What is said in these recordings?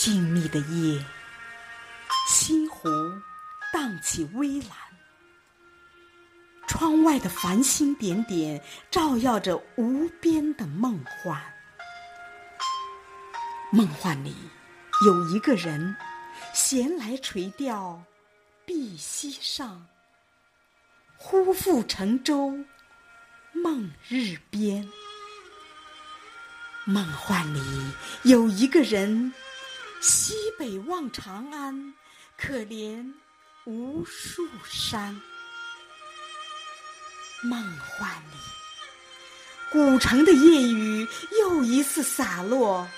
静谧的夜，西湖荡起微澜，窗外的繁星点点，照耀着无边的梦幻。梦幻里有一个人，闲来垂钓碧溪上，忽复乘舟梦日边。梦幻里有一个人，西北望长安，可怜无数山。梦幻里，古城的夜雨又一次洒落，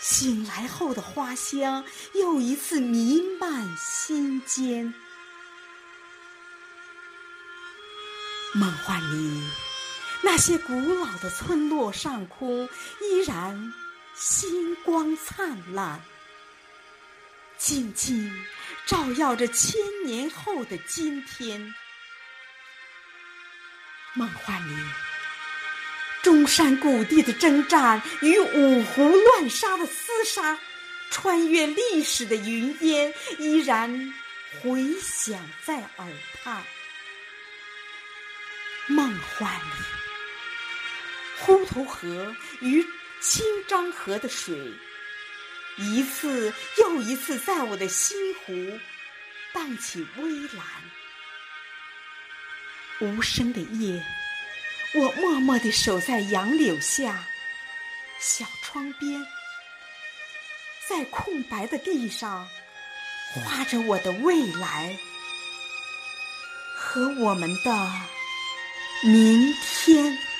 醒来后的花香又一次弥漫心间。梦幻里。那些古老的村落上空依然星光灿烂，静静照耀着千年后的今天。梦幻里，中山故地的征战与五湖乱沙的厮杀，穿越历史的云烟，依然回响在耳畔。梦幻里。滹沱河与清漳河的水，一次又一次在我的心湖荡起微澜。无声的夜，我默默地守在杨柳下，小窗边，在空白的地上画着我的未来和我们的明天。